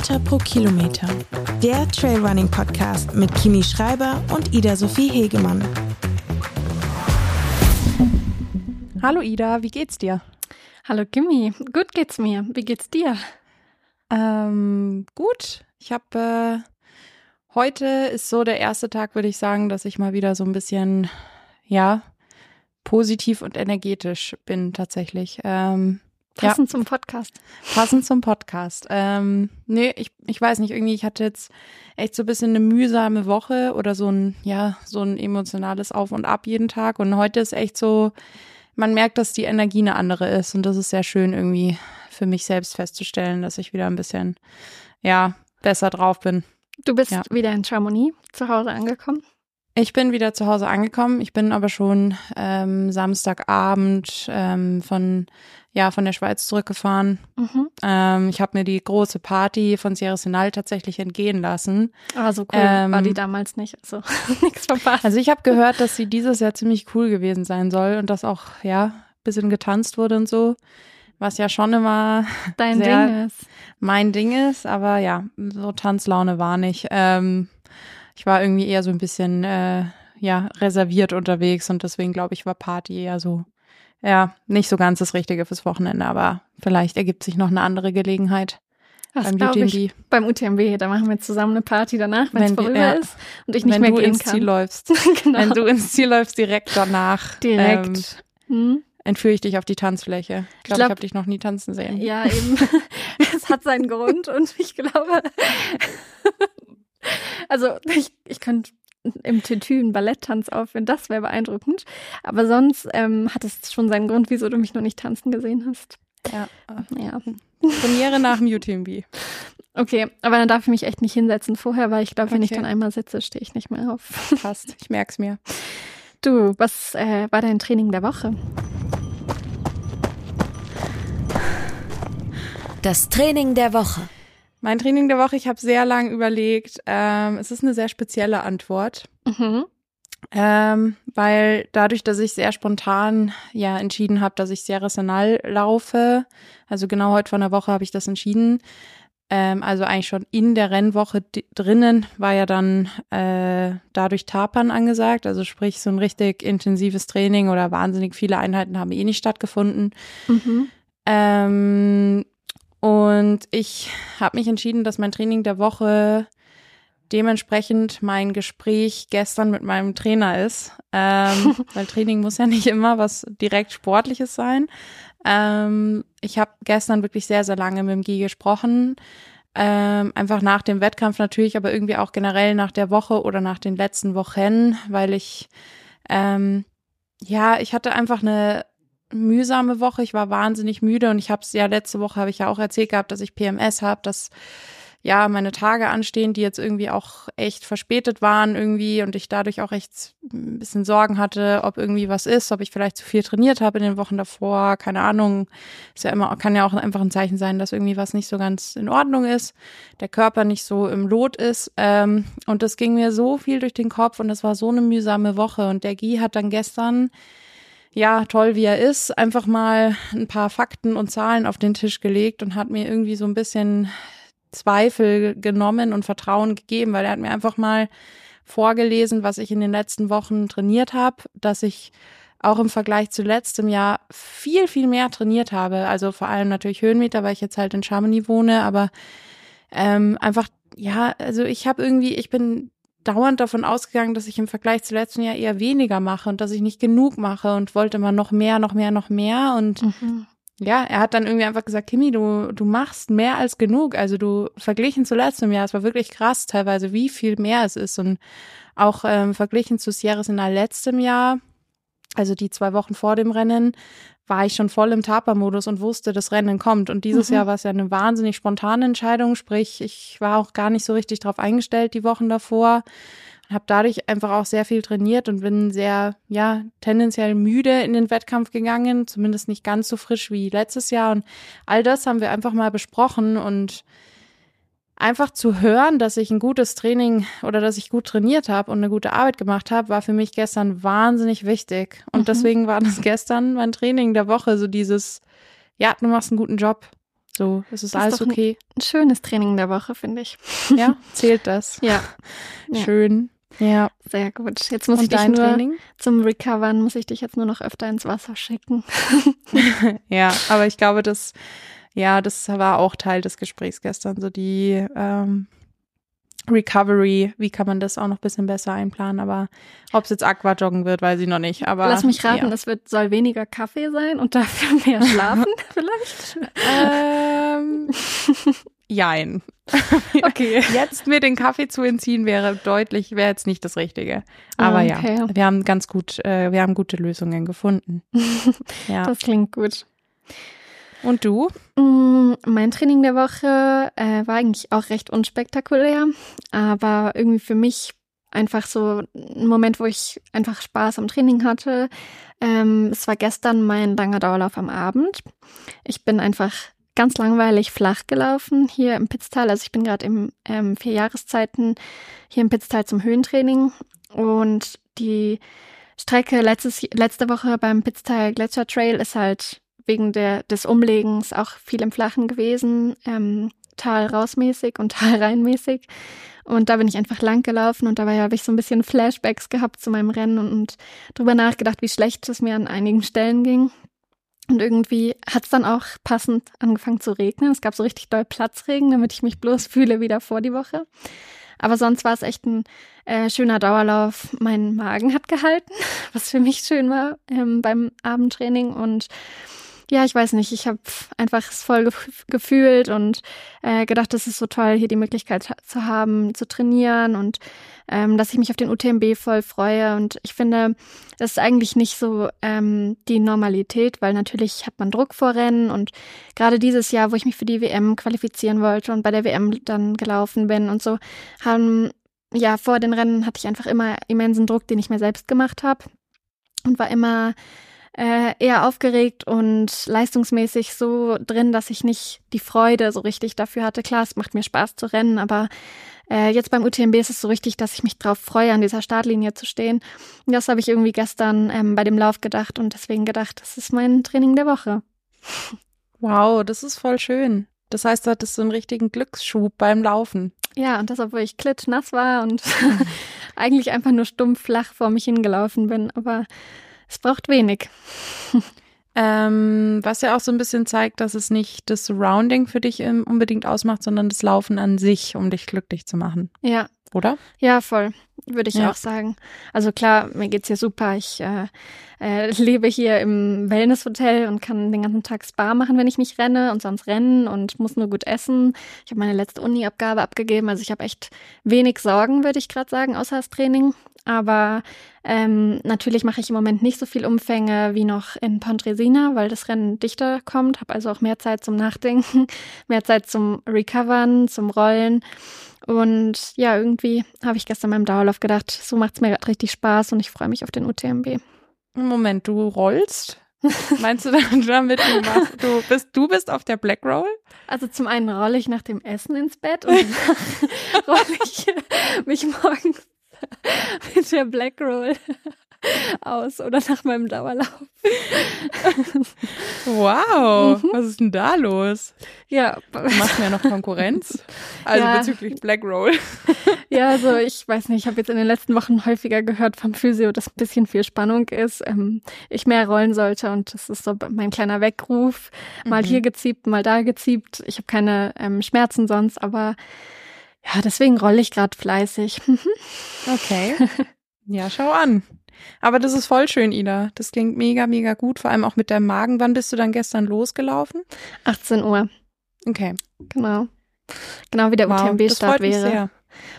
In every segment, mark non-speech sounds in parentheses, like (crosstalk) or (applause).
Meter pro Kilometer. Der Trailrunning Podcast mit Kimi Schreiber und Ida Sophie Hegemann. Hallo Ida, wie geht's dir? Hallo Kimi, gut geht's mir. Wie geht's dir? Ähm, gut. Ich habe äh, heute ist so der erste Tag, würde ich sagen, dass ich mal wieder so ein bisschen, ja, positiv und energetisch bin tatsächlich. Ähm, Passend ja. zum Podcast. Passend zum Podcast. Ähm, nee, ich, ich weiß nicht, irgendwie, ich hatte jetzt echt so ein bisschen eine mühsame Woche oder so ein, ja, so ein emotionales Auf und Ab jeden Tag. Und heute ist echt so, man merkt, dass die Energie eine andere ist. Und das ist sehr schön irgendwie für mich selbst festzustellen, dass ich wieder ein bisschen, ja, besser drauf bin. Du bist ja. wieder in Chamonix zu Hause angekommen? Ich bin wieder zu Hause angekommen. Ich bin aber schon ähm, Samstagabend ähm, von ja von der Schweiz zurückgefahren. Mhm. Ähm, ich habe mir die große Party von Sierra Senal tatsächlich entgehen lassen. Ah, so cool ähm, war die damals nicht. Also (laughs) nichts verpasst. Also ich habe gehört, dass sie dieses Jahr ziemlich cool gewesen sein soll und dass auch ja bisschen getanzt wurde und so. Was ja schon immer dein Ding ist. Mein Ding ist, aber ja, so Tanzlaune war nicht. Ähm, ich war irgendwie eher so ein bisschen äh, ja reserviert unterwegs und deswegen glaube ich war Party eher so ja nicht so ganz das Richtige fürs Wochenende, aber vielleicht ergibt sich noch eine andere Gelegenheit. Das beim UTMB. Ich, beim UTMB, da machen wir zusammen eine Party danach, wenn es vorüber ja, ist und ich nicht wenn mehr du gehen ins kann. Ziel läufst. (laughs) genau. Wenn du ins Ziel läufst, direkt danach. Direkt. Ähm, hm? Entführe ich dich auf die Tanzfläche. Ich glaube, ich, glaub, ich habe dich noch nie tanzen sehen. Ja, eben. (laughs) es hat seinen Grund und ich glaube, (laughs) also ich, ich könnte (laughs) im Tütü einen Balletttanz aufführen, das wäre beeindruckend. Aber sonst ähm, hat es schon seinen Grund, wieso du mich noch nicht tanzen gesehen hast. Ja. ja. Premiere nach dem UTMB. Okay, aber dann darf ich mich echt nicht hinsetzen vorher, weil ich glaube, wenn okay. ich dann einmal sitze, stehe ich nicht mehr auf. (laughs) Passt, ich merke es mir. Du, was äh, war dein Training der Woche? Das Training der Woche. Mein Training der Woche, ich habe sehr lang überlegt. Ähm, es ist eine sehr spezielle Antwort. Mhm. Ähm, weil dadurch, dass ich sehr spontan ja entschieden habe, dass ich sehr rational laufe, also genau heute von der Woche habe ich das entschieden. Ähm, also eigentlich schon in der Rennwoche drinnen war ja dann äh, dadurch Tapern angesagt, also sprich so ein richtig intensives Training oder wahnsinnig viele Einheiten haben eh nicht stattgefunden. Mhm. Ähm, und ich habe mich entschieden, dass mein Training der Woche dementsprechend mein Gespräch gestern mit meinem Trainer ist. Ähm, (laughs) weil Training muss ja nicht immer was direkt Sportliches sein. Ähm, ich habe gestern wirklich sehr, sehr lange mit dem Guy gesprochen. Ähm, einfach nach dem Wettkampf natürlich, aber irgendwie auch generell nach der Woche oder nach den letzten Wochen, weil ich ähm, ja, ich hatte einfach eine mühsame Woche. Ich war wahnsinnig müde und ich habe es ja letzte Woche habe ich ja auch erzählt gehabt, dass ich PMS habe, dass ja meine Tage anstehen, die jetzt irgendwie auch echt verspätet waren irgendwie und ich dadurch auch echt ein bisschen Sorgen hatte, ob irgendwie was ist, ob ich vielleicht zu viel trainiert habe in den Wochen davor, keine Ahnung. Ist ja immer kann ja auch einfach ein Zeichen sein, dass irgendwie was nicht so ganz in Ordnung ist, der Körper nicht so im Lot ist ähm, und das ging mir so viel durch den Kopf und das war so eine mühsame Woche und der Guy hat dann gestern ja, toll wie er ist, einfach mal ein paar Fakten und Zahlen auf den Tisch gelegt und hat mir irgendwie so ein bisschen Zweifel genommen und Vertrauen gegeben, weil er hat mir einfach mal vorgelesen, was ich in den letzten Wochen trainiert habe, dass ich auch im Vergleich zu letztem Jahr viel, viel mehr trainiert habe. Also vor allem natürlich Höhenmeter, weil ich jetzt halt in Chamonix wohne, aber ähm, einfach, ja, also ich habe irgendwie, ich bin dauernd davon ausgegangen, dass ich im Vergleich zu letzten Jahr eher weniger mache und dass ich nicht genug mache und wollte immer noch mehr, noch mehr, noch mehr. Und mhm. ja, er hat dann irgendwie einfach gesagt, Kimi, du, du machst mehr als genug. Also du verglichen zu letztem Jahr, es war wirklich krass teilweise, wie viel mehr es ist. Und auch ähm, verglichen zu Sierra in letztem Jahr, also die zwei Wochen vor dem Rennen, war ich schon voll im Taper-Modus und wusste, das Rennen kommt. Und dieses mhm. Jahr war es ja eine wahnsinnig spontane Entscheidung, sprich, ich war auch gar nicht so richtig drauf eingestellt die Wochen davor. Habe dadurch einfach auch sehr viel trainiert und bin sehr, ja, tendenziell müde in den Wettkampf gegangen, zumindest nicht ganz so frisch wie letztes Jahr. Und all das haben wir einfach mal besprochen und einfach zu hören, dass ich ein gutes Training oder dass ich gut trainiert habe und eine gute Arbeit gemacht habe, war für mich gestern wahnsinnig wichtig. Und mhm. deswegen war das gestern mein Training der Woche, so dieses, ja, du machst einen guten Job. So, es ist Das alles ein- okay. Ein schönes Training der Woche, finde ich. Ja, zählt das. (laughs) (laughs) Ja. Schön. Ja. sehr gut. Jetzt muss ich Und dich dein nur Training? zum Recovern, muss ich dich jetzt nur noch öfter ins Wasser schicken. (laughs) Ja, aber ich glaube, das, ja, das war auch Teil des Gesprächs gestern. So die ähm, Recovery, wie kann man das auch noch ein bisschen besser einplanen? Aber ob es jetzt Aquajoggen wird, weiß ich noch nicht. Aber Lass mich raten, Ja. es wird, soll weniger Kaffee sein und dafür mehr (laughs) schlafen (laughs) vielleicht? Ähm, (laughs) jein. Okay. Jetzt mir den Kaffee zu entziehen wäre deutlich, wäre jetzt nicht das Richtige. Aber Okay. ja, wir haben ganz gut, äh, wir haben gute Lösungen gefunden. Ja. Das klingt gut. Und du? Mm, Mein Training der Woche äh, war eigentlich auch recht unspektakulär, aber irgendwie für mich einfach so ein Moment, wo ich einfach Spaß am Training hatte. Ähm, es war gestern mein langer Dauerlauf am Abend. Ich bin einfach ganz langweilig flach gelaufen hier im Pitztal. Also ich bin gerade im ähm, vier Jahreszeiten hier im Pitztal zum Höhentraining und die Strecke letztes, letzte Woche beim Pitztal Gletscher Trail ist halt wegen der, des Umlegens auch viel im Flachen gewesen, ähm, Tal rausmäßig und (laughs) Tal reinmäßig. Und da bin ich einfach lang gelaufen und dabei habe ich so ein bisschen Flashbacks gehabt zu meinem Rennen und, und drüber nachgedacht, wie schlecht es mir an einigen Stellen ging. Und irgendwie hat es dann auch passend angefangen zu regnen. Es gab so richtig doll Platzregen, damit ich mich bloß (laughs) fühle wie davor die Woche. Aber sonst war es echt ein äh, schöner Dauerlauf. Mein Magen hat gehalten, (laughs) was für mich schön war ähm, beim Abendtraining. Und ja, ich weiß nicht, ich habe einfach es voll gef gefühlt und äh, gedacht, es ist so toll, hier die Möglichkeit zu haben, zu trainieren und ähm, dass ich mich auf den UTMB voll freue. Und ich finde, das ist eigentlich nicht so ähm, die Normalität, weil natürlich hat man Druck vor Rennen und gerade dieses Jahr, wo ich mich für die WM qualifizieren wollte und bei der WM dann gelaufen bin und so, haben ja vor den Rennen hatte ich einfach immer immensen Druck, den ich mir selbst gemacht habe und war immer äh, eher aufgeregt und leistungsmäßig so drin, dass ich nicht die Freude so richtig dafür hatte. Klar, es macht mir Spaß zu rennen, aber äh, jetzt beim UTMB ist es so richtig, dass ich mich drauf freue, an dieser Startlinie zu stehen. Und das habe ich irgendwie gestern ähm, bei dem Lauf gedacht und deswegen gedacht, das ist mein Training der Woche. Wow, das ist voll schön. Das heißt, du hattest so einen richtigen Glücksschub beim Laufen. Ja, und das, obwohl ich klitschnass war und (laughs) eigentlich einfach nur stumpf flach vor mich hingelaufen bin, aber es braucht wenig. Ähm, was ja auch so ein bisschen zeigt, dass es nicht das Surrounding für dich ähm, unbedingt ausmacht, sondern das Laufen an sich, um dich glücklich zu machen, Ja, oder? Ja, voll, würde ich Ja. auch sagen. Also klar, mir geht's hier super. Ich äh, äh, lebe hier im Wellnesshotel und kann den ganzen Tag Spa machen, wenn ich nicht renne und sonst rennen und muss nur gut essen. Ich habe meine letzte Uni-Abgabe abgegeben, also ich habe echt wenig Sorgen, würde ich gerade sagen, außer das Training. Aber ähm, natürlich mache ich im Moment nicht so viel Umfänge wie noch in Pontresina, weil das Rennen dichter kommt, habe also auch mehr Zeit zum Nachdenken, (laughs) mehr Zeit zum Recovern, zum Rollen. Und ja, irgendwie habe ich gestern beim Dauerlauf gedacht, so macht's mir gerade richtig Spaß und ich freue mich auf den UTMB. Moment, du rollst? Meinst du damit, du, machst, du, bist, du bist auf der Black Roll? Also zum einen rolle ich nach dem Essen ins Bett und dann (laughs) rolle ich mich morgens (laughs) mit der Black Roll aus oder nach meinem Dauerlauf. Wow, Mhm. was ist denn da los? Ja, machst mir ja noch Konkurrenz. (laughs) Also Ja. bezüglich Black Roll. (laughs) ja, also ich weiß nicht, ich habe jetzt in den letzten Wochen häufiger gehört vom Physio, dass ein bisschen viel Spannung ist, ähm, ich mehr rollen sollte und das ist so mein kleiner Weckruf. Mal Mhm. hier geziebt, mal da geziebt. Ich habe keine ähm, Schmerzen sonst, aber ja, deswegen rolle ich gerade fleißig. (laughs) Okay. Ja, schau an. Aber das ist voll schön, Ida. Das klingt mega, mega gut. Vor allem auch mit deinem Magen. Wann bist du dann gestern losgelaufen? 18 Uhr, Okay. genau. Genau wie der Wow, UTMB-Start wäre. sehr.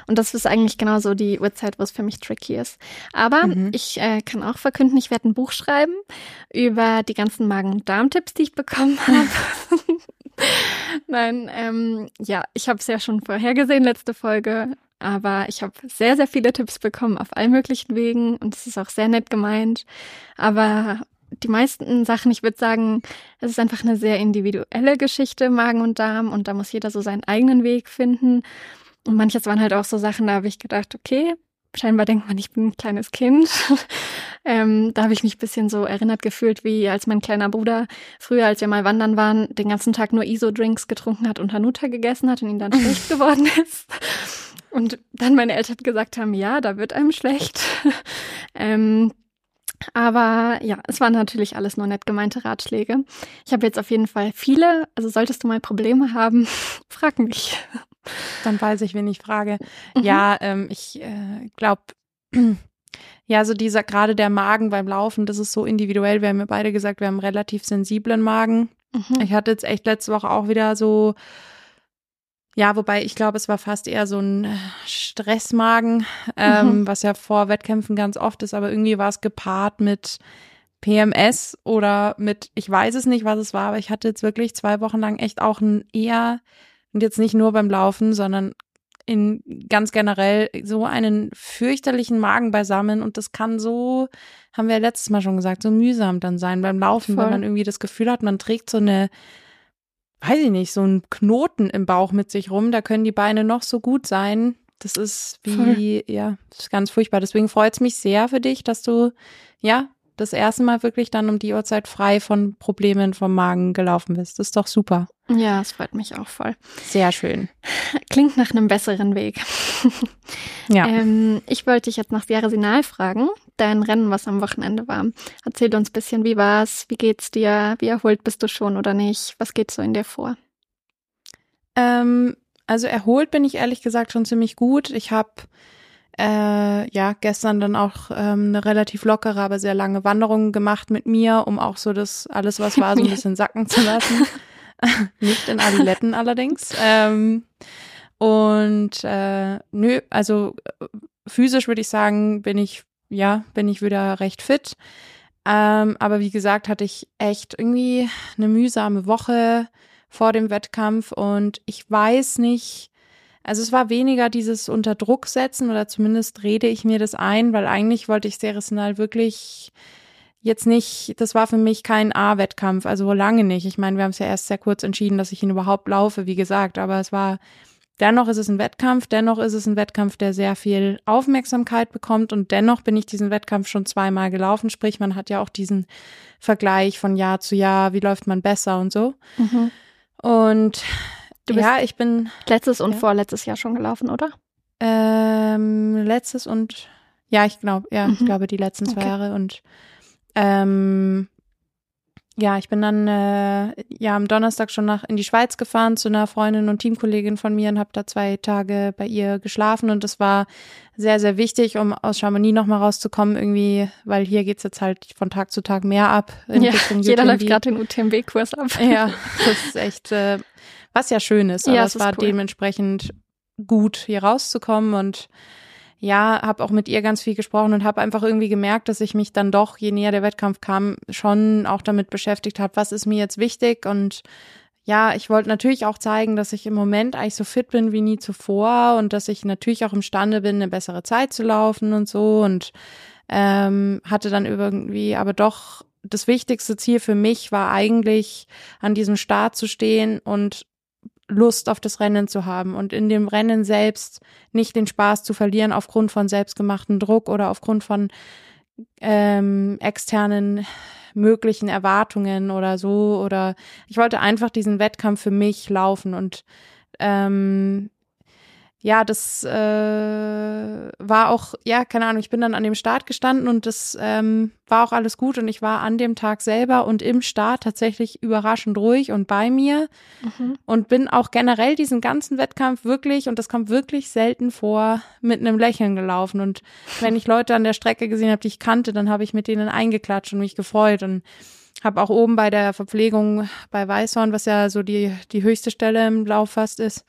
Und das ist eigentlich genau so die Uhrzeit, wo es für mich tricky ist. Aber Mhm. ich äh, kann auch verkünden, ich werde ein Buch schreiben über die ganzen Magen- und Darmtipps, die ich bekommen (laughs) habe. Nein, ähm, ja, ich habe es ja schon vorhergesehen, letzte Folge. Aber ich habe sehr, sehr viele Tipps bekommen auf allen möglichen Wegen und es ist auch sehr nett gemeint. Aber die meisten Sachen, ich würde sagen, es ist einfach eine sehr individuelle Geschichte, Magen und Darm, und da muss jeder so seinen eigenen Weg finden. Und manches waren halt auch so Sachen, da habe ich gedacht, okay, scheinbar denkt man, ich bin ein kleines Kind. (laughs) ähm, da habe ich mich bisschen so erinnert gefühlt, wie als mein kleiner Bruder früher, als wir mal wandern waren, den ganzen Tag nur ISO-Drinks getrunken hat und Hanuta gegessen hat und ihn dann (laughs) schlecht geworden ist. Und dann meine Eltern gesagt haben, ja, da wird einem schlecht. (laughs) ähm, aber ja, es waren natürlich alles nur nett gemeinte Ratschläge. Ich habe jetzt auf jeden Fall viele. Also solltest du mal Probleme haben, frag mich. Dann weiß ich, wen ich frage. Mhm. Ja, ähm, ich äh, glaube, (clears throat) ja, so dieser, gerade der Magen beim Laufen, das ist so individuell. Wir haben ja beide gesagt, wir haben einen relativ sensiblen Magen. Mhm. Ich hatte jetzt echt letzte Woche auch wieder so, ja, wobei ich glaube, es war fast eher so ein äh, Stressmagen, ähm, mhm. was ja vor Wettkämpfen ganz oft ist, aber irgendwie war es gepaart mit PMS oder mit, ich weiß es nicht, was es war, aber ich hatte jetzt wirklich zwei Wochen lang echt auch ein eher und jetzt nicht nur beim Laufen, sondern in ganz generell so einen fürchterlichen Magen beisammen und das kann so, haben wir ja letztes Mal schon gesagt, so mühsam dann sein beim Laufen, Voll. weil man irgendwie das Gefühl hat, man trägt so eine, weiß ich nicht, so einen Knoten im Bauch mit sich rum, da können die Beine noch so gut sein. Das ist wie, Voll. ja, das ist ganz furchtbar. Deswegen freut es mich sehr für dich, dass du, ja, das erste Mal wirklich dann um die Uhrzeit frei von Problemen vom Magen gelaufen bist. Das ist doch super. Ja, es freut mich auch voll. Sehr schön. Klingt nach einem besseren Weg. (laughs) ja. Ähm, ich wollte dich jetzt nach Sierra Sinal fragen, dein Rennen, was am Wochenende war. Erzähl uns ein bisschen, wie war's? Wie geht's dir? Wie erholt bist du schon oder nicht? Was geht so in dir vor? Ähm, also erholt bin ich ehrlich gesagt schon ziemlich gut. Ich habe äh, ja gestern dann auch ähm, eine relativ lockere, aber sehr lange Wanderung gemacht mit mir, um auch so das alles, was war, so ein (laughs) bisschen sacken zu lassen. (laughs) Nicht in Adiletten allerdings. Ähm, und äh, nö, also äh, physisch würde ich sagen, bin ich, ja, bin ich wieder recht fit. Ähm, aber wie gesagt, hatte ich echt irgendwie eine mühsame Woche vor dem Wettkampf und ich weiß nicht, also es war weniger dieses unter Druck setzen oder zumindest rede ich mir das ein, weil eigentlich wollte ich Ceresnal wirklich jetzt nicht, das war für mich kein A-Wettkampf, also lange nicht. Ich meine, wir haben es ja erst sehr kurz entschieden, dass ich ihn überhaupt laufe, wie gesagt, aber es war, dennoch ist es ein Wettkampf, dennoch ist es ein Wettkampf, der sehr viel Aufmerksamkeit bekommt und dennoch bin ich diesen Wettkampf schon zweimal gelaufen, sprich, man hat ja auch diesen Vergleich von Jahr zu Jahr, wie läuft man besser und so. Mhm. Und ja, ich bin letztes und ja. vorletztes Jahr schon gelaufen, oder? Ähm, letztes und ja, ich glaube, ja, mhm. ich glaube die letzten zwei okay. Jahre und ähm, ja, ich bin dann äh, ja am Donnerstag schon nach in die Schweiz gefahren zu einer Freundin und Teamkollegin von mir und habe da zwei Tage bei ihr geschlafen und das war sehr sehr wichtig, um aus Chamonix noch mal rauszukommen irgendwie, weil hier geht's jetzt halt von Tag zu Tag mehr ab. Ja, jeder läuft gerade den UTMB-Kurs ab. Ja, das ist echt äh, was ja schön ist, aber ja, es war cool. dementsprechend gut hier rauszukommen und ja, habe auch mit ihr ganz viel gesprochen und habe einfach irgendwie gemerkt, dass ich mich dann doch, je näher der Wettkampf kam, schon auch damit beschäftigt habe, was ist mir jetzt wichtig und ja, ich wollte natürlich auch zeigen, dass ich im Moment eigentlich so fit bin wie nie zuvor und dass ich natürlich auch imstande bin, eine bessere Zeit zu laufen und so und ähm, hatte dann irgendwie aber doch das wichtigste Ziel für mich war eigentlich an diesem Start zu stehen und Lust auf das Rennen zu haben und in dem Rennen selbst nicht den Spaß zu verlieren aufgrund von selbstgemachten Druck oder aufgrund von ähm, externen möglichen Erwartungen oder so. Oder ich wollte einfach diesen Wettkampf für mich laufen und ähm, ja, das äh, war auch, ja, keine Ahnung, ich bin dann an dem Start gestanden und das ähm, war auch alles gut und ich war an dem Tag selber und im Start tatsächlich überraschend ruhig und bei mir mhm. und bin auch generell diesen ganzen Wettkampf wirklich, und das kommt wirklich selten vor, mit einem Lächeln gelaufen. Und wenn ich Leute an der Strecke gesehen habe, die ich kannte, dann habe ich mit denen eingeklatscht und mich gefreut und habe auch oben bei der Verpflegung bei Weißhorn, was ja so die, die höchste Stelle im Lauf fast ist,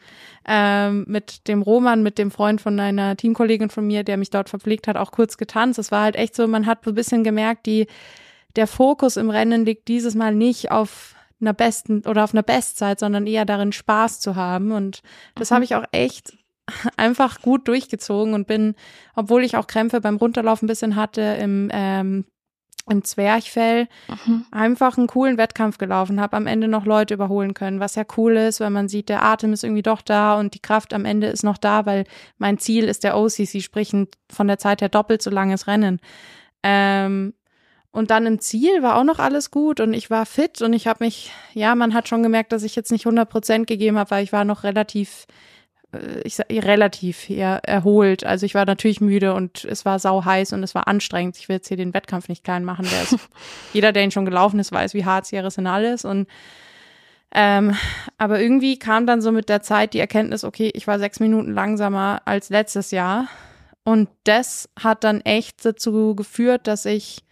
ähm, mit dem Roman, mit dem Freund von einer Teamkollegin von mir, der mich dort verpflegt hat, auch kurz getanzt. Es war halt echt so, man hat so ein bisschen gemerkt, die, der Fokus im Rennen liegt dieses Mal nicht auf einer besten oder auf einer Bestzeit, sondern eher darin, Spaß zu haben. Und das mhm. habe ich auch echt einfach gut durchgezogen und bin, obwohl ich auch Krämpfe beim Runterlaufen ein bisschen hatte, im ähm, im Zwerchfell mhm. einfach einen coolen Wettkampf gelaufen, habe am Ende noch Leute überholen können, was ja cool ist, weil man sieht, der Atem ist irgendwie doch da und die Kraft am Ende ist noch da, weil mein Ziel ist der OCC, sprich von der Zeit her doppelt so langes Rennen. Ähm, und dann im Ziel war auch noch alles gut und ich war fit und ich habe mich, ja, man hat schon gemerkt, dass ich jetzt nicht 100 Prozent gegeben habe, weil ich war noch relativ ich sag, relativ ja, erholt. Also ich war natürlich müde und es war sau heiß und es war anstrengend. Ich will jetzt hier den Wettkampf nicht klein machen. Der ist, (laughs) jeder, der ihn schon gelaufen ist, weiß, wie hart Sierra Senal ist. Und ähm, aber irgendwie kam dann so mit der Zeit die Erkenntnis, okay, ich war sechs Minuten langsamer als letztes Jahr. Und das hat dann echt dazu geführt, dass ich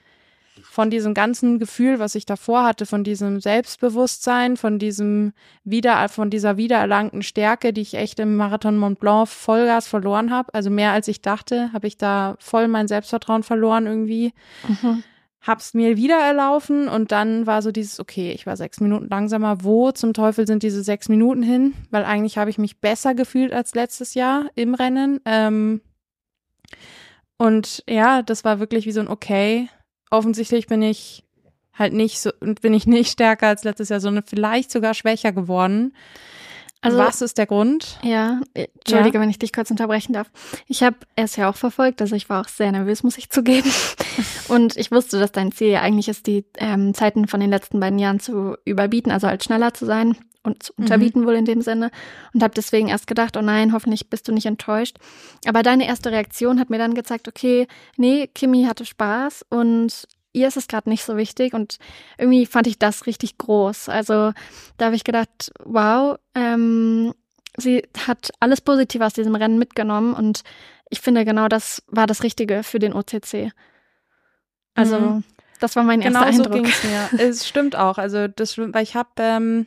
von diesem ganzen Gefühl, was ich davor hatte, von diesem Selbstbewusstsein, von diesem wieder, von dieser wiedererlangten Stärke, die ich echt im Marathon Mont Blanc Vollgas verloren habe. Also mehr als ich dachte, habe ich da voll mein Selbstvertrauen verloren irgendwie. Mhm. Hab's mir wieder erlaufen und dann war so dieses, okay, ich war sechs Minuten langsamer. Wo zum Teufel sind diese sechs Minuten hin? Weil eigentlich habe ich mich besser gefühlt als letztes Jahr im Rennen. Ähm, und ja, das war wirklich wie so ein Okay, offensichtlich bin ich halt nicht so, bin ich nicht stärker als letztes Jahr, sondern vielleicht sogar schwächer geworden. Also, Was ist der Grund? Ja, entschuldige, ja. wenn ich dich kurz unterbrechen darf. Ich habe es ja auch verfolgt, also ich war auch sehr nervös, muss ich zugeben. (laughs) Und ich wusste, dass dein Ziel ja eigentlich ist, die ähm, Zeiten von den letzten beiden Jahren zu überbieten, also halt schneller zu sein und zu unterbieten mhm. wohl in dem Sinne. Und habe deswegen erst gedacht, oh nein, hoffentlich bist du nicht enttäuscht. Aber deine erste Reaktion hat mir dann gezeigt, okay, nee, Kimi hatte Spaß und ihr ist es gerade nicht so wichtig und irgendwie fand ich das richtig groß. Also da habe ich gedacht, wow, ähm, sie hat alles Positive aus diesem Rennen mitgenommen und ich finde genau das war das Richtige für den OCC. Also mhm. das war mein erster genau Eindruck. So ging's mir. (laughs) es stimmt auch. Also das, weil ich habe ähm,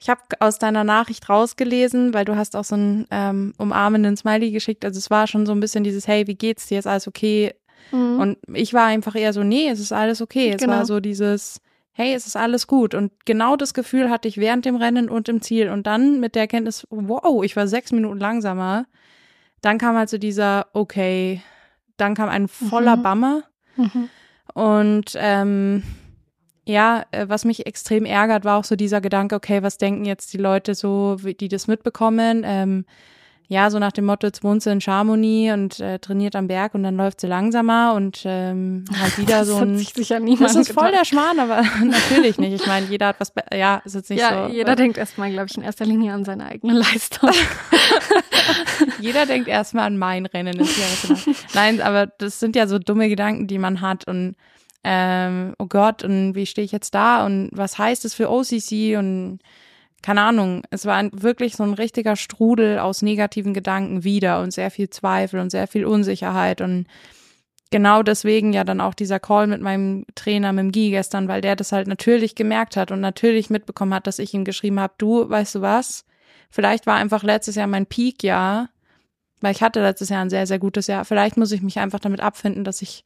ich habe aus deiner Nachricht rausgelesen, weil du hast auch so einen ähm, umarmenden Smiley geschickt. Also es war schon so ein bisschen dieses, hey, wie geht's dir? Ist alles okay? Mhm. Und ich war einfach eher so, nee, es ist alles okay. Es genau. war so dieses, hey, es ist alles gut. Und genau das Gefühl hatte ich während dem Rennen und im Ziel. Und dann mit der Erkenntnis, wow, ich war sechs Minuten langsamer. Dann kam halt so dieser, okay, dann kam ein voller mhm. Bammer. Mhm. Und ähm, ja, äh, was mich extrem ärgert, war auch so dieser Gedanke, okay, was denken jetzt die Leute so, die das mitbekommen? Ähm, ja, so nach dem Motto, jetzt wohnt sie in Chamonix und äh, trainiert am Berg und dann läuft sie langsamer und ähm, halt (laughs) wieder das so ein. Sich sicher niemand das ist voll der Schmarrn, aber (laughs) natürlich nicht. Ich meine, jeder hat was, ja, ist jetzt nicht ja, so. Jeder äh, denkt erstmal, glaube ich, in erster Linie an seine eigene Leistung. (laughs) jeder denkt erstmal an mein Rennen ins Jahr. Nein, aber das sind ja so dumme Gedanken, die man hat und ähm, oh Gott, und wie stehe ich jetzt da? Und was heißt es für OCC und keine Ahnung, es war ein, wirklich so ein richtiger Strudel aus negativen Gedanken wieder und sehr viel Zweifel und sehr viel Unsicherheit und genau deswegen ja dann auch dieser Call mit meinem Trainer, mit dem Guy gestern, weil der das halt natürlich gemerkt hat und natürlich mitbekommen hat, dass ich ihm geschrieben habe, du, weißt du was, vielleicht war einfach letztes Jahr mein Peak-Jahr, weil ich hatte letztes Jahr ein sehr, sehr gutes Jahr, vielleicht muss ich mich einfach damit abfinden, dass ich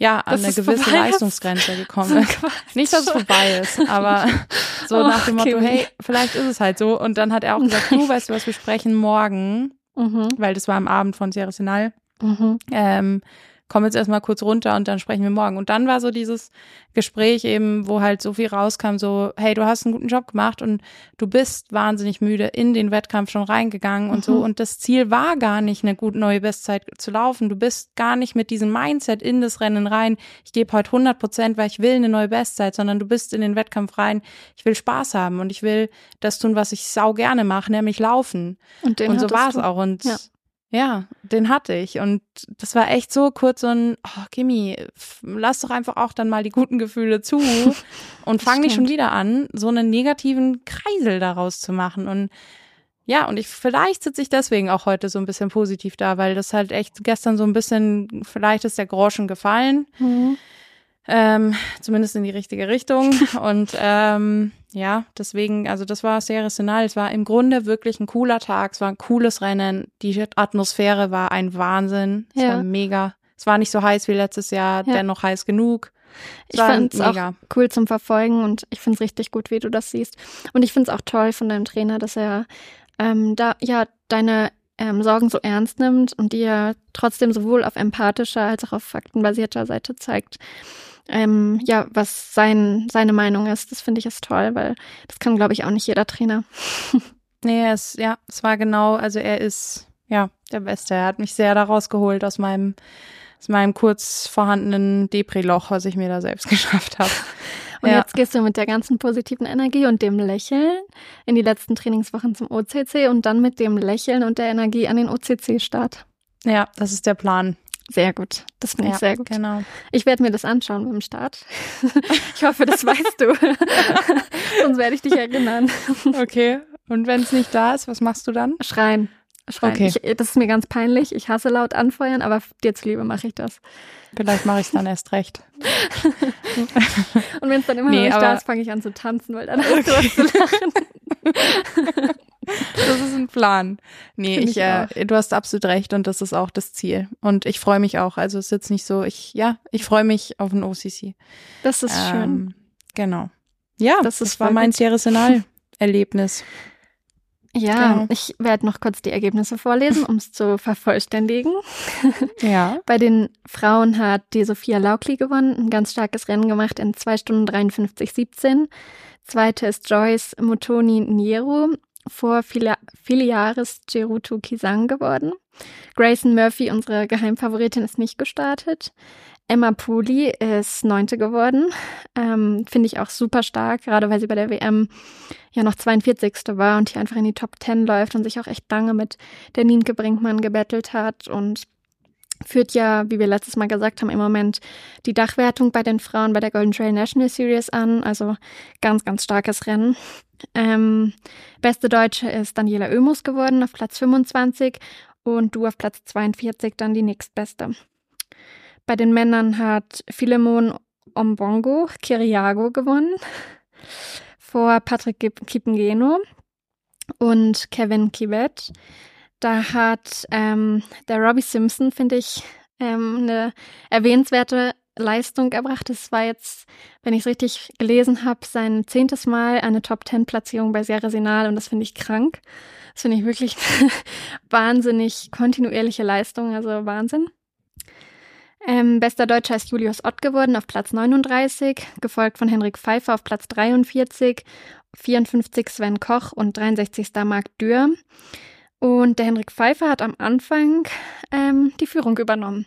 ja, an eine gewisse Leistungsgrenze gekommen ist. Nicht, dass es vorbei ist, aber (laughs) so oh, nach dem Motto, okay. hey, vielleicht ist es halt so. Und dann hat er auch gesagt, du weißt du was, wir sprechen morgen, (laughs) mhm. weil das war am Abend von Sierra Sinal. Mhm. Ähm, komm jetzt erstmal kurz runter und dann sprechen wir morgen. Und dann war so dieses Gespräch eben, wo halt so viel rauskam, so, hey, du hast einen guten Job gemacht und du bist wahnsinnig müde in den Wettkampf schon reingegangen und mhm. so. Und das Ziel war gar nicht, eine gute neue Bestzeit zu laufen. Du bist gar nicht mit diesem Mindset in das Rennen rein. Ich gebe heute 100 Prozent, weil ich will eine neue Bestzeit, sondern du bist in den Wettkampf rein. Ich will Spaß haben und ich will das tun, was ich sau gerne mache, nämlich laufen. Und, und so war es auch. Und ja. Ja, den hatte ich. Und das war echt so kurz so ein, oh, Kimi, lass doch einfach auch dann mal die guten Gefühle zu (laughs) und fang nicht schon wieder an, so einen negativen Kreisel daraus zu machen. Und ja, und ich, vielleicht sitze ich deswegen auch heute so ein bisschen positiv da, weil das halt echt gestern so ein bisschen, vielleicht ist der Groschen gefallen. Mhm. Ähm, zumindest in die richtige Richtung. (laughs) Und ähm, ja, deswegen, also das war sehr rational. Es war im Grunde wirklich ein cooler Tag. Es war ein cooles Rennen. Die Atmosphäre war ein Wahnsinn. Es ja. war mega. Es war nicht so heiß wie letztes Jahr, ja. dennoch heiß genug. Es ich fand es auch cool zum Verfolgen und ich finde es richtig gut, wie du das siehst. Und ich finde es auch toll von deinem Trainer, dass er ähm, da ja deine ähm, Sorgen so ernst nimmt und dir trotzdem sowohl auf empathischer als auch auf faktenbasierter Seite zeigt, ähm, ja, was sein, seine Meinung ist. Das finde ich ist toll, weil das kann, glaube ich, auch nicht jeder Trainer. (laughs) nee, es, ja, es war genau, also er ist, ja, der Beste. Er hat mich sehr da rausgeholt aus meinem, aus meinem kurz vorhandenen Depri-Loch, was ich mir da selbst (laughs) geschafft habe. Und ja. jetzt gehst du mit der ganzen positiven Energie und dem Lächeln in die letzten Trainingswochen zum OCC und dann mit dem Lächeln und der Energie an den OCC-Start. Ja, das ist der Plan. Sehr gut. Das finde ich ja, sehr gut. Genau. Ich werde mir das anschauen beim Start. (laughs) ich hoffe, das weißt du. (laughs) Sonst werde ich dich erinnern. Okay. Und wenn es nicht da ist, was machst du dann? Schreien. Schreien. Okay. Ich, das ist mir ganz peinlich. Ich hasse laut anfeuern, aber dir zuliebe mache ich das. Vielleicht mache ich es dann erst recht. Und wenn es dann immer nee, noch nicht da ist, fange ich an zu tanzen, weil dann hast du was zu lachen. das ist ein Plan. Nee, ich, ich äh, du hast absolut recht und das ist auch das Ziel. Und ich freue mich auch. Also es ist jetzt nicht so, ich, ja, ich freue mich auf ein OCC. Das ist ähm, schön. Genau. Ja, das, das war mein Ceresenal-Erlebnis. Ja, genau. ich werde noch kurz die Ergebnisse vorlesen, (laughs) um es zu vervollständigen. (laughs) Ja. Bei den Frauen hat die Sophia Laukli gewonnen, ein ganz starkes Rennen gemacht in 2 Stunden 53, 17. Zweite ist Joyce Motoni Niero vor Filiaris Gerutu Kisang geworden. Grayson Murphy, unsere Geheimfavoritin, ist nicht gestartet. Emma Pooley ist Neunte geworden. Ähm, Finde ich auch super stark, gerade weil sie bei der WM ja noch 42. war und hier einfach in die Top 10 läuft und sich auch echt lange mit der Nienke Brinkmann gebettelt hat und führt ja, wie wir letztes Mal gesagt haben, im Moment die Dachwertung bei den Frauen bei der Golden Trail National Series an. Also ganz, ganz starkes Rennen. Ähm, beste Deutsche ist Daniela Oemus geworden auf Platz 25 und du auf Platz 42 dann die nächstbeste. Bei den Männern hat Philemon Ombongo Kiriago gewonnen (laughs) vor Patrick Kipengeno und Kevin Kibet. Da hat ähm, der Robbie Simpson, finde ich, ähm, eine erwähnenswerte Leistung erbracht. Es war jetzt, wenn ich es richtig gelesen habe, sein zehntes Mal eine Top-10-Platzierung bei Sierra Sinal und das finde ich krank. Das finde ich wirklich (laughs) wahnsinnig kontinuierliche Leistung, also Wahnsinn. Ähm, bester Deutscher ist Julius Ott geworden auf Platz 39, gefolgt von Henrik Pfeiffer auf Platz 43, 54 Sven Koch und 63. Marc Dürr. Und der Henrik Pfeiffer hat am Anfang ähm, die Führung übernommen.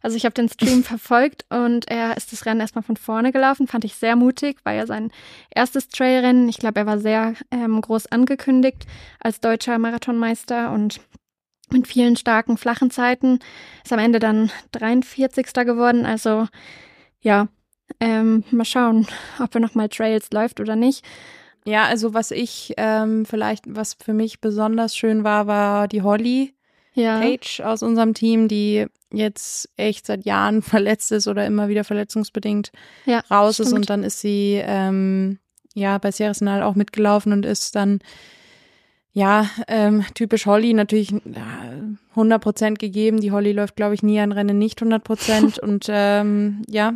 Also ich habe den Stream (laughs) verfolgt und er ist das Rennen erstmal von vorne gelaufen. Fand ich sehr mutig, war ja sein erstes Trailrennen. Ich glaube, er war sehr ähm, groß angekündigt als deutscher Marathonmeister und mit vielen starken flachen Zeiten. Ist am Ende dann 43. geworden. Also ja, ähm, mal schauen, ob er nochmal Trails läuft oder nicht. Ja, also was ich ähm, vielleicht, was für mich besonders schön war, war die Holly ja. Page aus unserem Team, die jetzt echt seit Jahren (laughs) verletzt ist oder immer wieder verletzungsbedingt ja, raus stimmt. ist und dann ist sie ähm, ja bei Sierra Sinal auch mitgelaufen und ist dann ja, ähm, typisch Holly natürlich ja, 100 Prozent gegeben. Die Holly läuft, glaube ich, nie ein Rennen nicht 100 Prozent. (laughs) und ähm, ja,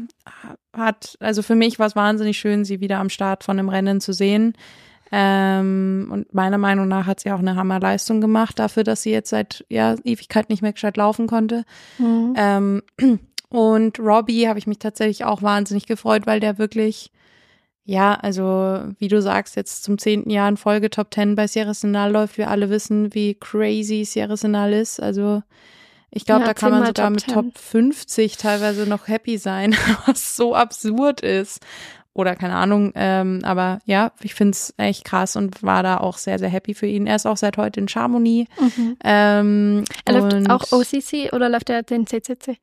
hat, also für mich war es wahnsinnig schön, sie wieder am Start von einem Rennen zu sehen. Ähm, und meiner Meinung nach hat sie auch eine Hammerleistung gemacht dafür, dass sie jetzt seit ja, Ewigkeit nicht mehr gescheit laufen konnte. Mhm. Ähm, (clears throat) und Robbie habe ich mich tatsächlich auch wahnsinnig gefreut, weil der wirklich ja, also wie du sagst, jetzt zum zehnten Jahr in Folge Top Ten bei Sierra Sinal läuft. Wir alle wissen, wie crazy Sierra Sinal ist. Also ich glaube, ja, da kann man sogar Top mit 10. Top 50 teilweise noch happy sein, (laughs) was so absurd ist. Oder keine Ahnung, ähm, aber ja, ich finde es echt krass und war da auch sehr, sehr happy für ihn. Er ist auch seit heute in Chamonix. Mhm. Ähm, er läuft auch OCC oder läuft er den CCC?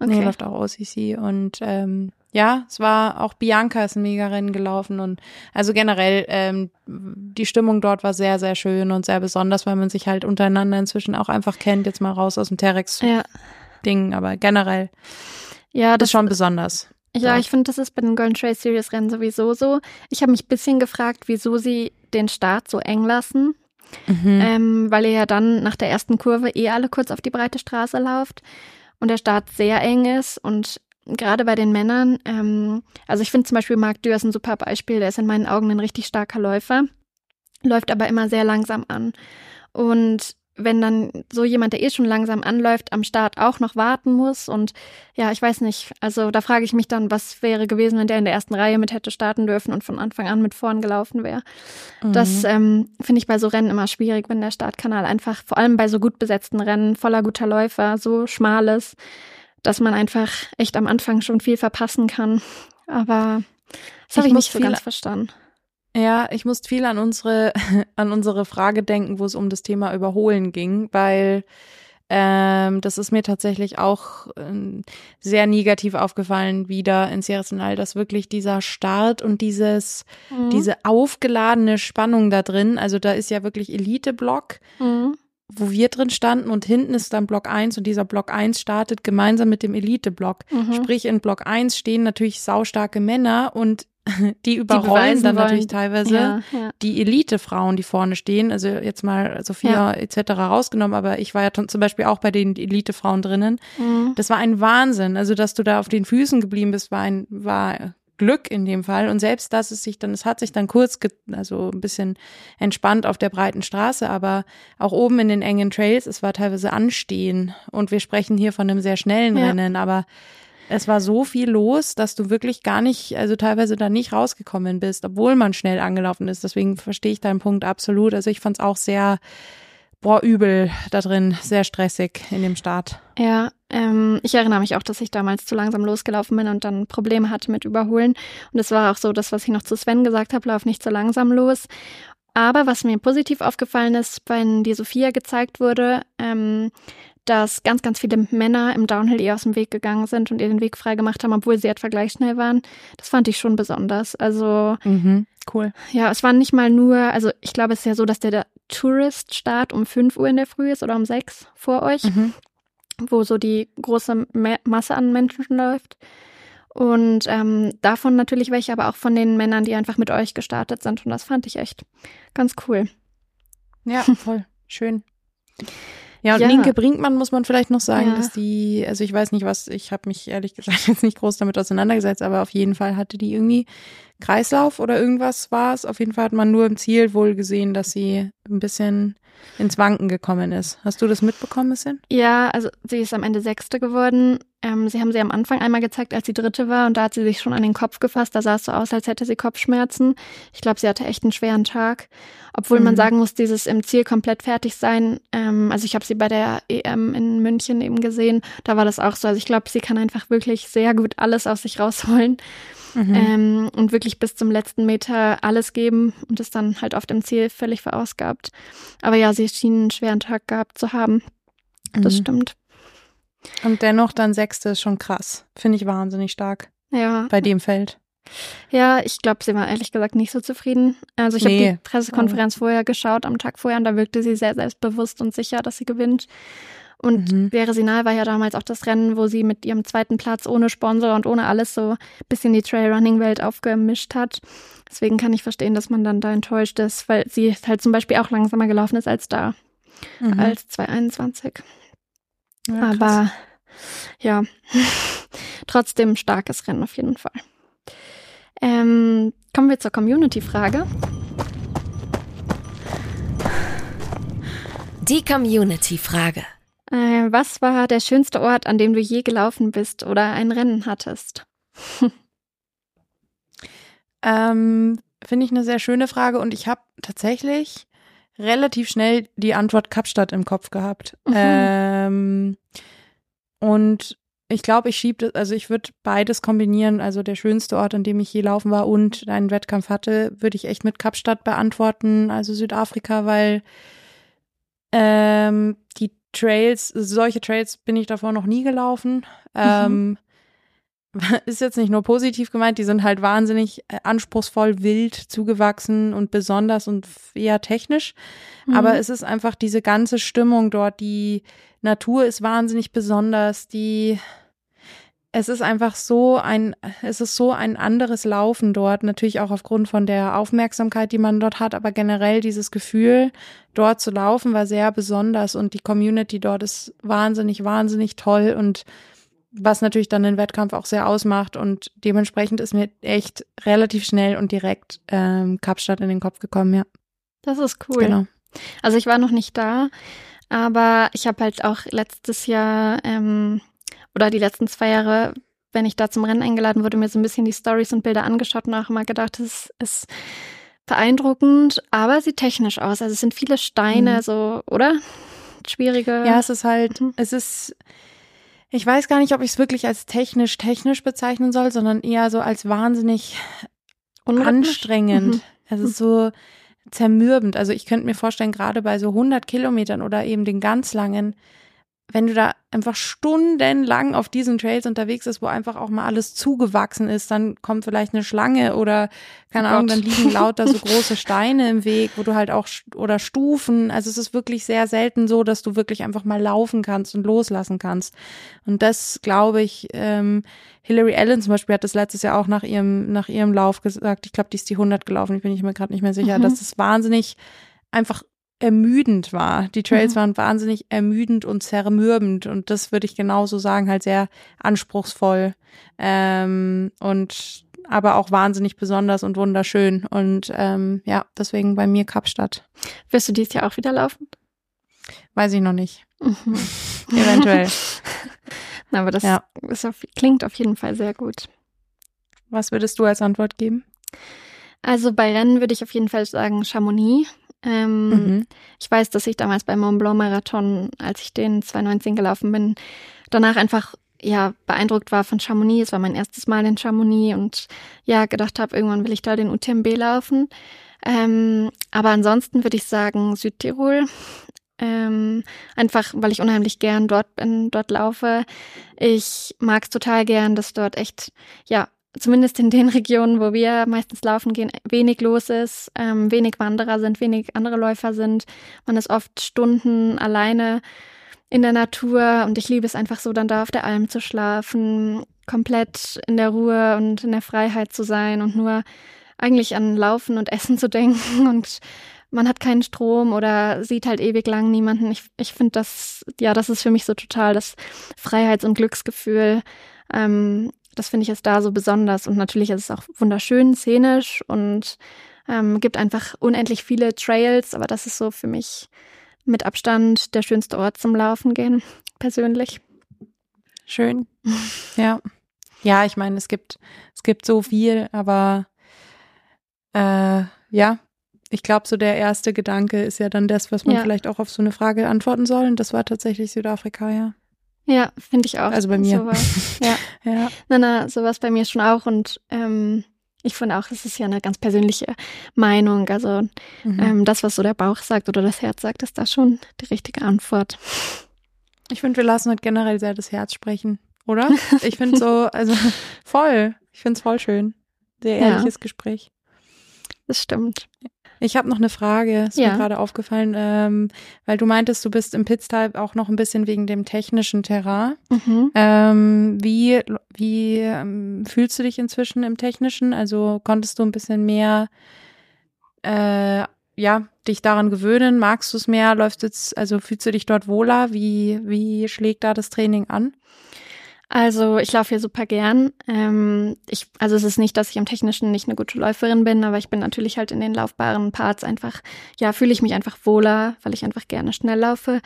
Okay. Nee, läuft auch OCC und ähm, ja, es war auch Bianca ist ein Mega-Rennen gelaufen und also generell ähm, die Stimmung dort war sehr, sehr schön und sehr besonders, weil man sich halt untereinander inzwischen auch einfach kennt, jetzt mal raus aus dem Terex-Ding, ja. aber generell ja, das ist schon besonders. Ja, ich finde, das ist bei den Golden Trail Series Rennen sowieso so. Ich habe mich ein bisschen gefragt, wieso sie den Start so eng lassen. Mhm. Ähm, weil ihr ja dann nach der ersten Kurve eh alle kurz auf die breite Straße lauft und der Start sehr eng ist und gerade bei den Männern, ähm, also ich finde zum Beispiel Marc Dürr ist ein super Beispiel, der ist in meinen Augen ein richtig starker Läufer, läuft aber immer sehr langsam an. Und wenn dann so jemand, der eh schon langsam anläuft, am Start auch noch warten muss. Und ja, ich weiß nicht. Also da frage ich mich dann, was wäre gewesen, wenn der in der ersten Reihe mit hätte starten dürfen und von Anfang an mit vorn gelaufen wäre. Mhm. Das ähm, finde ich bei so Rennen immer schwierig, wenn der Startkanal einfach, vor allem bei so gut besetzten Rennen, voller guter Läufer, so schmal ist, dass man einfach echt am Anfang schon viel verpassen kann. Aber das habe ich, ich nicht so ganz verstanden. Ja, ich musste viel an unsere, (laughs) an unsere Frage denken, wo es um das Thema Überholen ging, weil ähm, das ist mir tatsächlich auch äh, sehr negativ aufgefallen wieder in Sierra Sinal, dass wirklich dieser Start und dieses, mhm. diese aufgeladene Spannung da drin, also da ist ja wirklich Elite-Block, mhm. Wo wir drin standen und hinten ist dann Block 1 und dieser Block 1 startet gemeinsam mit dem Elite-Block. Mhm. Sprich, in Block 1 stehen natürlich saustarke Männer und (laughs) die überrollen die dann wollen. natürlich teilweise ja, ja. die Elite-Frauen, die vorne stehen. Also jetzt mal Sophia ja. etc. rausgenommen, aber ich war ja zum Beispiel auch bei den Elite-Frauen drinnen. Mhm. Das war ein Wahnsinn. Also, dass du da auf den Füßen geblieben bist, war ein, war Glück in dem Fall. Und selbst dass es sich dann, es hat sich dann kurz, also ein bisschen entspannt auf der breiten Straße, aber auch oben in den engen Trails, es war teilweise Anstehen. Und wir sprechen hier von einem sehr schnellen Rennen, aber es war so viel los, dass du wirklich gar nicht, also teilweise da nicht rausgekommen bist, obwohl man schnell angelaufen ist. Deswegen verstehe ich deinen Punkt absolut. Also ich fand es auch sehr, boah, übel da drin, sehr stressig in dem Start. Ja, ähm, ich erinnere mich auch, dass ich damals zu langsam losgelaufen bin und dann Probleme hatte mit Überholen. Und es war auch so, das, was ich noch zu Sven gesagt habe, lauf nicht so langsam los. Aber was mir positiv aufgefallen ist, wenn die Sophia gezeigt wurde, ähm, dass ganz, ganz viele Männer im Downhill ihr aus dem Weg gegangen sind und ihr den Weg frei gemacht haben, obwohl sie etwa gleich schnell waren. Das fand ich schon besonders. Also mhm, cool. Ja, es war nicht mal nur, also ich glaube, es ist ja so, dass der, der Tourist-Start um 5 Uhr in der Früh ist oder um 6 vor euch, mhm. wo so die große Masse an Menschen läuft. Und ähm, davon natürlich welche, aber auch von den Männern, die einfach mit euch gestartet sind. Und das fand ich echt ganz cool. Ja, (laughs) voll. Schön. Ja, und ja. Linke Brinkmann muss man vielleicht noch sagen, ja. dass die, also ich weiß nicht was, ich habe mich ehrlich gesagt (laughs) jetzt nicht groß damit auseinandergesetzt, aber auf jeden Fall hatte die irgendwie Kreislauf oder irgendwas war es. Auf jeden Fall hat man nur im Ziel wohl gesehen, dass sie ein bisschen ins Wanken gekommen ist. Hast du das mitbekommen, bisschen? Ja, also sie ist am Ende Sechste geworden. Ähm, sie haben sie am Anfang einmal gezeigt, als sie Dritte war und da hat sie sich schon an den Kopf gefasst. Da sah es so aus, als hätte sie Kopfschmerzen. Ich glaube, sie hatte echt einen schweren Tag. Obwohl mhm. man sagen muss, dieses im Ziel komplett fertig sein. Ähm, also ich habe sie bei der EM in München eben gesehen. Da war das auch so. Also ich glaube, sie kann einfach wirklich sehr gut alles aus sich rausholen. Mhm. Ähm, und wirklich bis zum letzten Meter alles geben und es dann halt auf dem Ziel völlig verausgabt. Aber ja, sie schien einen schweren Tag gehabt zu haben. Das mhm. stimmt. Und dennoch dann Sechste ist schon krass. Finde ich wahnsinnig stark. Ja. Bei dem Feld. Ja, ich glaube, sie war ehrlich gesagt nicht so zufrieden. Also ich nee. habe die Pressekonferenz vorher geschaut, am Tag vorher, und da wirkte sie sehr selbstbewusst und sicher, dass sie gewinnt. Und mhm. Beresinal war ja damals auch das Rennen, wo sie mit ihrem zweiten Platz ohne Sponsor und ohne alles so ein bisschen die Trailrunning-Welt aufgemischt hat. Deswegen kann ich verstehen, dass man dann da enttäuscht ist, weil sie halt zum Beispiel auch langsamer gelaufen ist als da, mhm. als 221. Ja, Aber ja, (laughs) trotzdem starkes Rennen auf jeden Fall. Ähm, kommen wir zur Community-Frage. Die Community-Frage. Äh, was war der schönste Ort, an dem du je gelaufen bist oder ein Rennen hattest? ähm, Finde ich eine sehr schöne Frage und ich habe tatsächlich relativ schnell die Antwort Kapstadt im Kopf gehabt. Mhm. Ähm, und ich glaube, ich schiebe, also ich würde beides kombinieren. Also der schönste Ort, an dem ich je laufen war und einen Wettkampf hatte, würde ich echt mit Kapstadt beantworten, also Südafrika, weil ähm, die Trails, solche Trails bin ich davor noch nie gelaufen. Mhm. Ähm, (laughs) ist jetzt nicht nur positiv gemeint, die sind halt wahnsinnig äh, anspruchsvoll, wild, zugewachsen und besonders und eher technisch. Mhm. Aber es ist einfach diese ganze Stimmung dort, die Natur ist wahnsinnig besonders, die es ist einfach so ein, es ist so ein anderes Laufen dort, natürlich auch aufgrund von der Aufmerksamkeit, die man dort hat, aber generell dieses Gefühl, dort zu laufen, war sehr besonders und die Community dort ist wahnsinnig, wahnsinnig toll und was natürlich dann den Wettkampf auch sehr ausmacht und dementsprechend ist mir echt relativ schnell und direkt ähm, Kapstadt in den Kopf gekommen, ja. Das ist cool. Genau. Also ich war noch nicht da, Aber ich habe halt auch letztes Jahr ähm, oder die letzten zwei Jahre, wenn ich da zum Rennen eingeladen wurde, mir so ein bisschen die Stories und Bilder angeschaut und auch immer gedacht, es ist beeindruckend, aber sieht technisch aus. Also es sind viele Steine, mhm. so, oder? Schwierige. Ja, es ist halt, mhm. es ist, ich weiß gar nicht, ob ich es wirklich als technisch technisch bezeichnen soll, sondern eher so als wahnsinnig anstrengend. Mhm. Es ist so zermürbend. Also ich könnte mir vorstellen, gerade bei so 100 Kilometern oder eben den ganz langen, wenn du da einfach stundenlang auf diesen Trails unterwegs ist, wo einfach auch mal alles zugewachsen ist, dann kommt vielleicht eine Schlange oder keine oh Ahnung, dann liegen lauter so (laughs) große Steine im Weg, wo du halt auch oder Stufen. Also es ist wirklich sehr selten so, dass du wirklich einfach mal laufen kannst und loslassen kannst. Und das glaube ich, ähm, Hillary Allen zum Beispiel hat das letztes Jahr auch nach ihrem nach ihrem Lauf gesagt. Ich glaube, die ist die 100 gelaufen. Ich bin ich mir gerade nicht mehr sicher, mhm. dass es wahnsinnig einfach ermüdend war. Die Trails mhm. waren wahnsinnig ermüdend und zermürbend und das würde ich genauso sagen, halt sehr anspruchsvoll ähm, und aber auch wahnsinnig besonders und wunderschön und ähm, ja, deswegen bei mir Kapstadt. Wirst du dies Jahr auch wieder laufen? Weiß ich noch nicht. Mhm. (laughs) (laughs) Eventuell. Na, aber das ja. auf, klingt auf jeden Fall sehr gut. Was würdest du als Antwort geben? Also bei Rennen würde ich auf jeden Fall sagen Chamonix, ähm, mhm. Ich weiß, dass ich damals beim Mont Blanc Marathon, als ich den 2019 gelaufen bin, danach einfach ja beeindruckt war von Chamonix. Es war mein erstes Mal in Chamonix und ja gedacht habe, irgendwann will ich da den UTMB laufen. Ähm, aber ansonsten würde ich sagen Südtirol. Ähm, einfach, weil ich unheimlich gern dort bin, dort laufe. Ich mag es total gern, dass dort echt, ja, zumindest in den Regionen, wo wir meistens laufen gehen, wenig los ist, ähm, wenig Wanderer sind, wenig andere Läufer sind. Man ist oft Stunden alleine in der Natur und ich liebe es einfach so, dann da auf der Alm zu schlafen, komplett in der Ruhe und in der Freiheit zu sein und nur eigentlich an Laufen und Essen zu (laughs) denken und man hat keinen Strom oder sieht halt ewig lang niemanden. Ich, ich finde das, ja, das ist für mich so total das Freiheits- und Glücksgefühl. Ähm, das finde ich jetzt da so besonders. Und natürlich ist es auch wunderschön, szenisch und ähm, gibt einfach unendlich viele Trails, aber das ist so für mich mit Abstand der schönste Ort zum Laufen gehen, (laughs) persönlich. Schön. Ja. Ja, ich meine, es gibt, es gibt so viel, aber äh, ja, ich glaube, so der erste Gedanke ist ja dann das, was man ja. vielleicht auch auf so eine Frage antworten soll. Und das war tatsächlich Südafrika, ja. Ja, finde ich auch. Also bei mir. Sowas. Ja. (laughs) ja. Na, na, sowas bei mir schon auch. Und ähm, ich finde auch, es ist ja eine ganz persönliche Meinung. Also mhm. ähm, das, was so der Bauch sagt oder das Herz sagt, ist da schon die richtige Antwort. Ich finde, wir lassen halt generell sehr das Herz sprechen, oder? (laughs) Ich finde so, also voll. Ich finde es voll schön. Sehr ehrliches ja. Gespräch. Das stimmt. Ich habe noch eine Frage, ist ja. mir gerade aufgefallen, ähm, weil du meintest, du bist im Pitztal auch noch ein bisschen wegen dem technischen Terrain. Mhm. Ähm, wie wie ähm, fühlst du dich inzwischen im technischen? Also konntest du ein bisschen mehr äh, ja, dich daran gewöhnen? Magst du es mehr? Läuft jetzt, also fühlst du dich dort wohler? Wie, wie schlägt da das Training an? Also ich laufe hier super gern. Ähm, ich, also es ist nicht, dass ich im Technischen nicht eine gute Läuferin bin, aber ich bin natürlich halt in den laufbaren Parts einfach, ja, fühle ich mich einfach wohler, weil ich einfach gerne schnell laufe.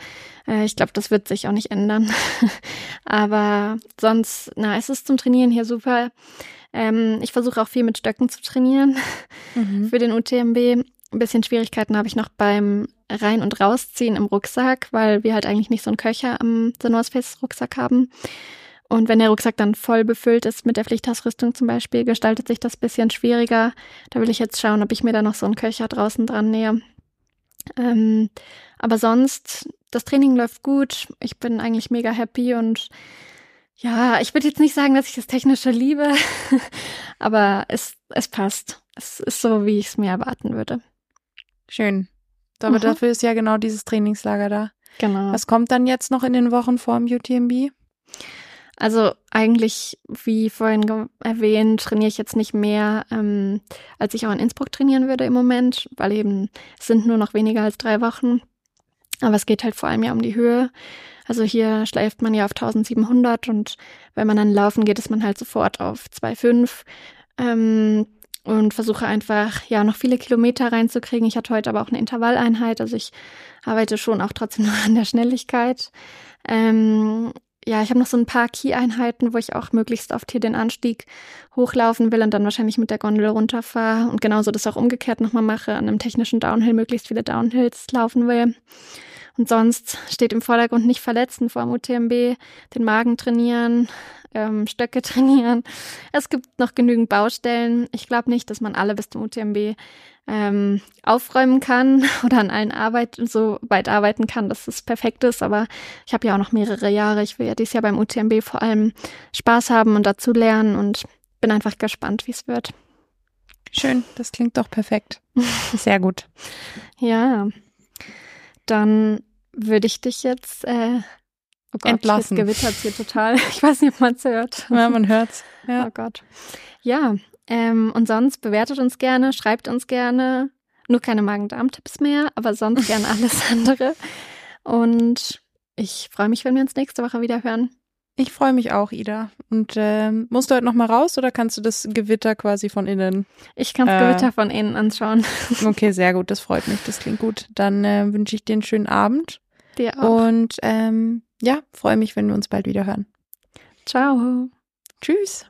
Äh, ich glaube, das wird sich auch nicht ändern. (laughs) aber sonst, na, es ist zum Trainieren hier super. Ähm, ich versuche auch viel mit Stöcken zu trainieren (laughs) mhm. für den UTMB. Ein bisschen Schwierigkeiten habe ich noch beim Rein- und Rausziehen im Rucksack, weil wir halt eigentlich nicht so einen Köcher am The North Face Rucksack haben. Und wenn der Rucksack dann voll befüllt ist mit der Pflichtausrüstung zum Beispiel, gestaltet sich das bisschen schwieriger. Da will ich jetzt schauen, ob ich mir da noch so einen Köcher draußen dran nähe. Ähm, aber sonst, das Training läuft gut. Ich bin eigentlich mega happy und ja, ich würde jetzt nicht sagen, dass ich das Technische liebe, (laughs) aber es, es passt. Es ist so, wie ich es mir erwarten würde. Schön. Aber mhm. dafür ist ja genau dieses Trainingslager da. Genau. Was kommt dann jetzt noch in den Wochen vor dem UTMB? Also eigentlich, wie vorhin erwähnt, trainiere ich jetzt nicht mehr, ähm, als ich auch in Innsbruck trainieren würde im Moment, weil eben es sind nur noch weniger als drei Wochen. Aber es geht halt vor allem ja um die Höhe. Also hier schläft man ja auf 1700 und wenn man dann laufen geht, ist man halt sofort auf 2,5. Ähm, und versuche einfach, ja, noch viele Kilometer reinzukriegen. Ich hatte heute aber auch eine Intervalleinheit, also ich arbeite schon auch trotzdem (laughs) noch an der Schnelligkeit. Ähm, ja, ich habe noch so ein paar Key-Einheiten, wo ich auch möglichst oft hier den Anstieg hochlaufen will und dann wahrscheinlich mit der Gondel runterfahre und genauso das auch umgekehrt nochmal mache, an einem technischen Downhill möglichst viele Downhills laufen will. Und sonst steht im Vordergrund nicht verletzen vor dem UTMB, den Magen trainieren, ähm, Stöcke (laughs) trainieren. Es gibt noch genügend Baustellen. Ich glaube nicht, dass man alle bis zum UTMB ähm, aufräumen kann (laughs) oder an allen Arbeiten so weit arbeiten kann, dass es perfekt ist. Aber ich habe ja auch noch mehrere Jahre. Ich will ja dieses Jahr beim UTMB vor allem Spaß haben und dazu lernen und bin einfach gespannt, wie es wird. Schön, das klingt doch perfekt. (laughs) Sehr gut. ja, dann würde ich dich jetzt äh, oh Gott, entlassen. Jetzt gewittert hier total. (laughs) Ich weiß nicht, ob man es hört. Ja, man hört's. Ja. Oh Gott. Ja, ähm, und sonst bewertet uns gerne, schreibt uns gerne. Nur keine Magen-Darm-Tipps mehr, aber sonst (laughs) gerne alles andere. Und ich freue mich, wenn wir uns nächste Woche wieder hören. Ich freue mich auch, Ida. Und ähm, musst du heute noch mal raus oder kannst du das Gewitter quasi von innen? Ich kann das äh, Gewitter von innen anschauen. Okay, sehr gut. Das freut mich. Das klingt gut. Dann äh, wünsche ich dir einen schönen Abend. Dir auch. Und ähm, ja, freue mich, wenn wir uns bald wieder hören. Ciao. Tschüss.